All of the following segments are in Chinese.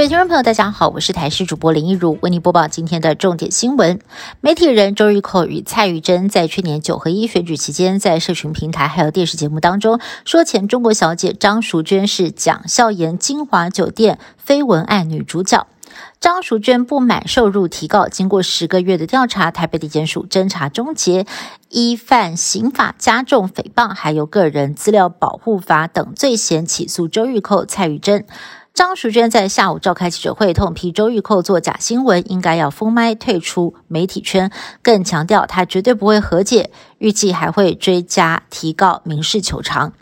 各位听众朋友，大家好，我是台视主播林一如，为您播报今天的重点新闻。媒体人周玉蔻与蔡玉珍在去年九合一选举期间，在社群平台还有电视节目当中，说前中国小姐张淑娟是蒋孝严金华酒店绯闻案女主角。张淑娟不满受入提告，经过十个月的调查，台北地检署侦查终结，依犯刑法加重诽谤，还有个人资料保护法等罪嫌起诉周玉蔻、蔡玉珍。张淑娟在下午召开记者会，痛批周玉蔻做假新闻，应该要封麦退出媒体圈，更强调她绝对不会和解，预计还会追加提告民事求偿。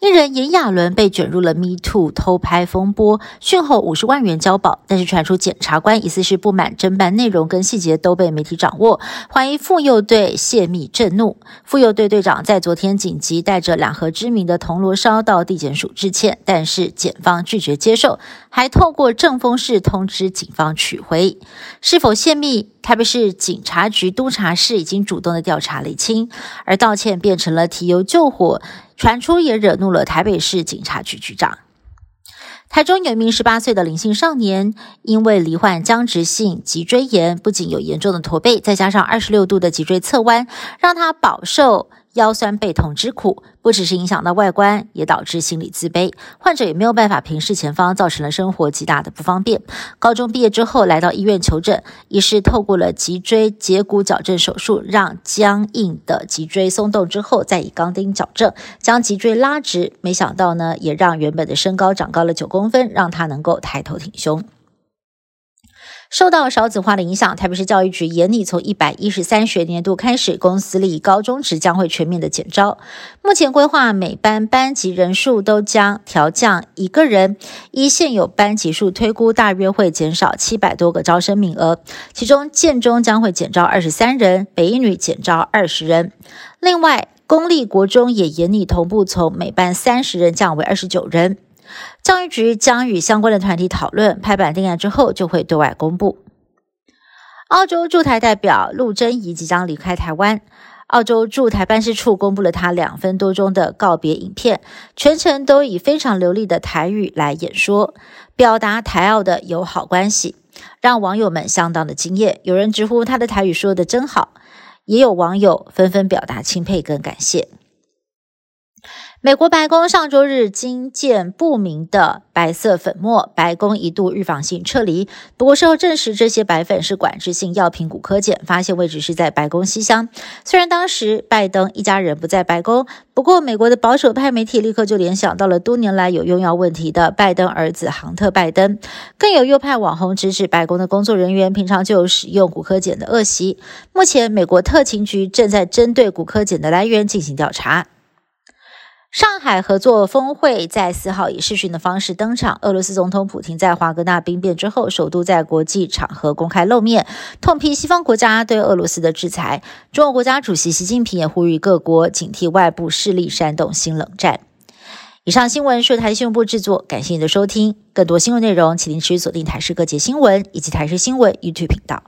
艺人炎亚纶被卷入了 Me Too 偷拍风波，讯后五十万元交保，但是传出检察官疑似是不满侦办内容跟细节都被媒体掌握，怀疑妇幼队泄密震怒。妇幼队队长在昨天紧急带着两盒知名的铜锣烧到地检署致歉，但是检方拒绝接受，还透过正风室通知警方取回。是否泄密？台北市警察局督察室已经主动的调查厘清，而道歉变成了提油救火。传出也惹怒了台北市警察局局长。台中有一名十八岁的林姓少年，因为罹患僵直性脊椎炎，不仅有严重的驼背，再加上二十六度的脊椎侧弯，让他饱受。腰酸背痛之苦，不只是影响到外观，也导致心理自卑。患者也没有办法平视前方，造成了生活极大的不方便。高中毕业之后，来到医院求诊，医师透过了脊椎截骨矫正手术，让僵硬的脊椎松动之后，再以钢钉矫正，将脊椎拉直。没想到呢，也让原本的身高长高了九公分，让他能够抬头挺胸。受到少子化的影响，台北市教育局严拟从一百一十三学年度开始，公私立高中职将会全面的减招。目前规划每班班级人数都将调降一个人，依现有班级数推估，大约会减少七百多个招生名额。其中建中将会减招二十三人，北一女减招二十人。另外，公立国中也严拟同步从每班三十人降为二十九人。教育局将与相关的团体讨论，拍板定案之后就会对外公布。澳洲驻台代表陆贞仪即将离开台湾，澳洲驻台办事处公布了他两分多钟的告别影片，全程都以非常流利的台语来演说，表达台澳的友好关系，让网友们相当的惊艳。有人直呼他的台语说的真好，也有网友纷纷表达钦佩跟感谢。美国白宫上周日惊见不明的白色粉末，白宫一度预防性撤离。不过事后证实，这些白粉是管制性药品骨科碱，发现位置是在白宫西厢。虽然当时拜登一家人不在白宫，不过美国的保守派媒体立刻就联想到了多年来有用药问题的拜登儿子杭特·拜登。更有右派网红直指白宫的工作人员平常就使用骨科碱的恶习。目前，美国特勤局正在针对骨科碱的来源进行调查。上海合作峰会在四号以视讯的方式登场。俄罗斯总统普京在华格纳兵变之后，首度在国际场合公开露面，痛批西方国家对俄罗斯的制裁。中国国家主席习近平也呼吁各国警惕外部势力煽动新冷战。以上新闻是台新闻部制作，感谢您的收听。更多新闻内容，请您持续锁定台视各界新闻以及台视新闻 YouTube 频道。